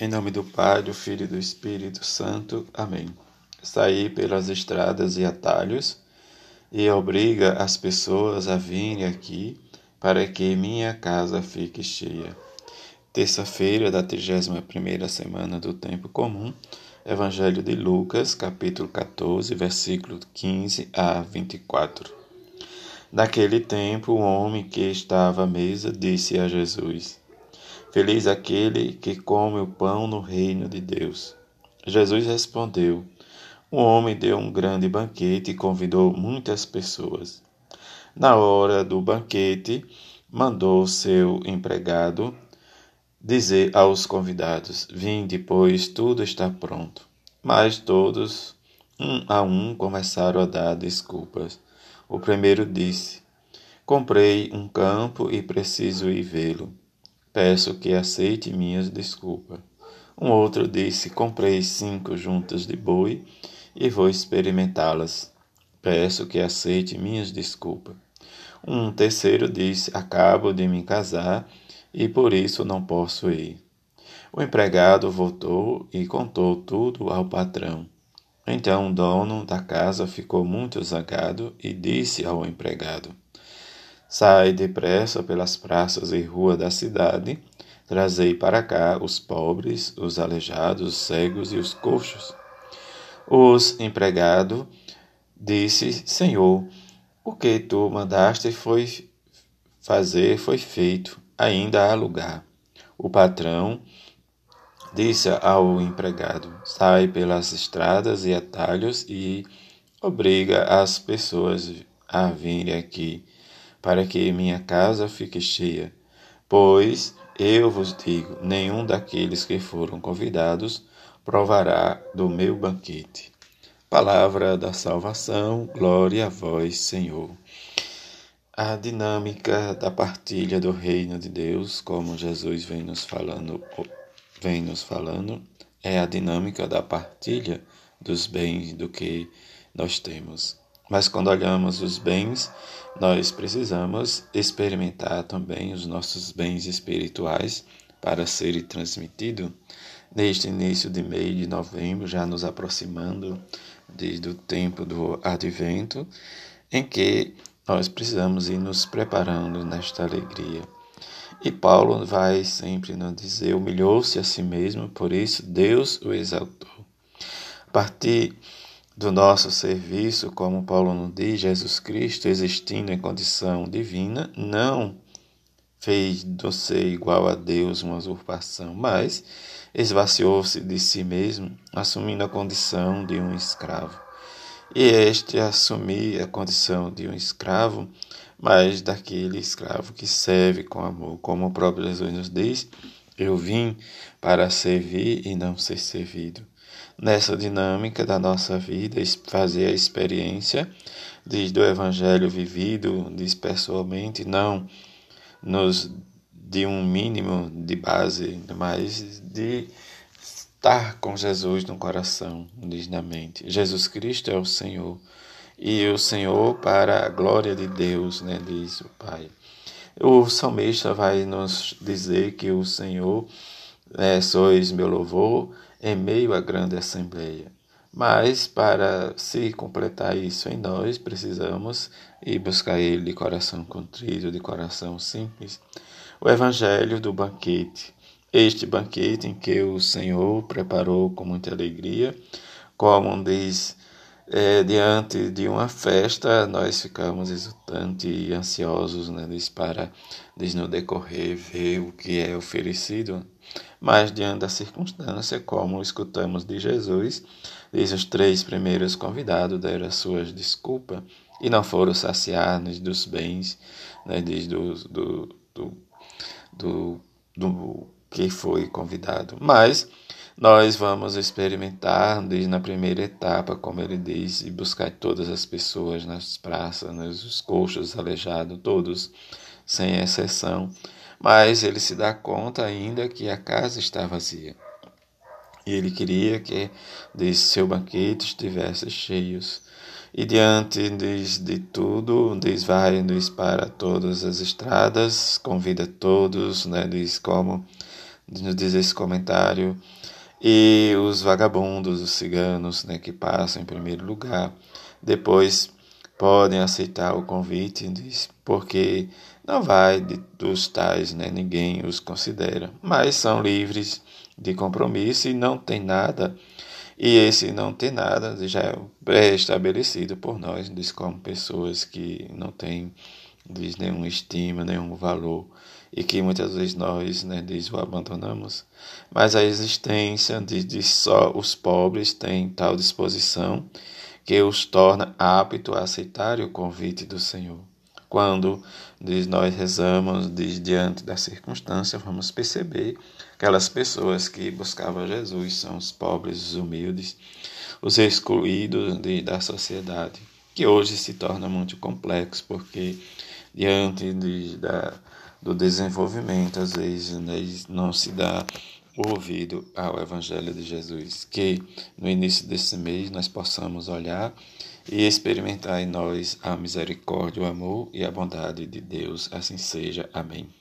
Em nome do Pai, do Filho e do Espírito Santo. Amém. Saí pelas estradas e atalhos e obriga as pessoas a virem aqui para que minha casa fique cheia. Terça-feira da 31ª semana do tempo comum. Evangelho de Lucas, capítulo 14, versículo 15 a 24. Naquele tempo, o homem que estava à mesa disse a Jesus: Feliz aquele que come o pão no reino de Deus. Jesus respondeu: Um homem deu um grande banquete e convidou muitas pessoas. Na hora do banquete, mandou seu empregado dizer aos convidados: Vinde, pois tudo está pronto. Mas todos, um a um, começaram a dar desculpas. O primeiro disse: Comprei um campo e preciso ir vê-lo. Peço que aceite minhas desculpas. Um outro disse: Comprei cinco juntas de boi e vou experimentá-las. Peço que aceite minhas desculpas. Um terceiro disse: Acabo de me casar e por isso não posso ir. O empregado voltou e contou tudo ao patrão. Então o dono da casa ficou muito zangado e disse ao empregado: Sai depressa pelas praças e ruas da cidade, trazei para cá os pobres, os aleijados, os cegos e os coxos. Os empregado disse: Senhor, o que tu mandaste foi fazer foi feito, ainda há lugar. O patrão disse ao empregado: Sai pelas estradas e atalhos e obriga as pessoas a virem aqui para que minha casa fique cheia. Pois eu vos digo: nenhum daqueles que foram convidados provará do meu banquete. Palavra da salvação, glória a vós, Senhor. A dinâmica da partilha do reino de Deus, como Jesus vem nos falando, vem nos falando, é a dinâmica da partilha dos bens do que nós temos. Mas quando olhamos os bens, nós precisamos experimentar também os nossos bens espirituais para serem transmitidos. Neste início de mês de novembro, já nos aproximando desde o tempo do advento, em que nós precisamos ir nos preparando nesta alegria. E Paulo vai sempre nos dizer: humilhou-se a si mesmo, por isso Deus o exaltou. A partir do nosso serviço, como Paulo nos diz, Jesus Cristo, existindo em condição divina, não fez do ser igual a Deus uma usurpação, mas esvaziou-se de si mesmo, assumindo a condição de um escravo. E este assumir a condição de um escravo, mas daquele escravo que serve com amor, como o próprio Jesus nos diz, eu vim para servir e não ser servido nessa dinâmica da nossa vida, fazer a experiência desde o Evangelho vivido, diz pessoalmente, não nos de um mínimo de base, mas de estar com Jesus no coração, diz na mente. Jesus Cristo é o Senhor e o Senhor para a glória de Deus, né, diz o Pai. O salmista vai nos dizer que o Senhor é, sois meu louvor em meio à grande assembleia. Mas para se completar isso em nós, precisamos ir buscar Ele de coração contrito, de coração simples. O Evangelho do banquete. Este banquete em que o Senhor preparou com muita alegria, como diz, é, diante de uma festa, nós ficamos exultantes e ansiosos né, diz, para, diz, no decorrer, ver o que é oferecido mas diante da circunstância, como escutamos de Jesus, diz os três primeiros convidados deram as suas desculpas e não foram saciados dos bens, né, diz do, do, do, do, do que foi convidado. Mas nós vamos experimentar, diz na primeira etapa, como ele diz, e buscar todas as pessoas nas praças, nos coxos, aleijados, todos, sem exceção mas ele se dá conta ainda que a casa está vazia. E ele queria que de seu banquete estivesse cheios. E diante de, de tudo, diz vai diz para todas as estradas, convida todos, né, diz como nos diz esse comentário, e os vagabundos, os ciganos, né, que passam em primeiro lugar, depois podem aceitar o convite, diz, porque não vai dos tais, né, ninguém os considera, mas são livres de compromisso e não tem nada, e esse não tem nada já é pré-estabelecido por nós, diz, como pessoas que não têm diz, nenhuma estima, nenhum valor e que muitas vezes nós, né, diz, o abandonamos. Mas a existência de, de só os pobres tem tal disposição que os torna aptos a aceitar o convite do Senhor. Quando diz, nós rezamos diz, diante da circunstância, vamos perceber aquelas pessoas que buscavam Jesus são os pobres, os humildes, os excluídos de, da sociedade, que hoje se torna muito complexo, porque diante de, da, do desenvolvimento, às vezes né, não se dá ouvido ao Evangelho de Jesus. Que no início desse mês nós possamos olhar e experimentar em nós a misericórdia, o amor e a bondade de Deus. Assim seja. Amém.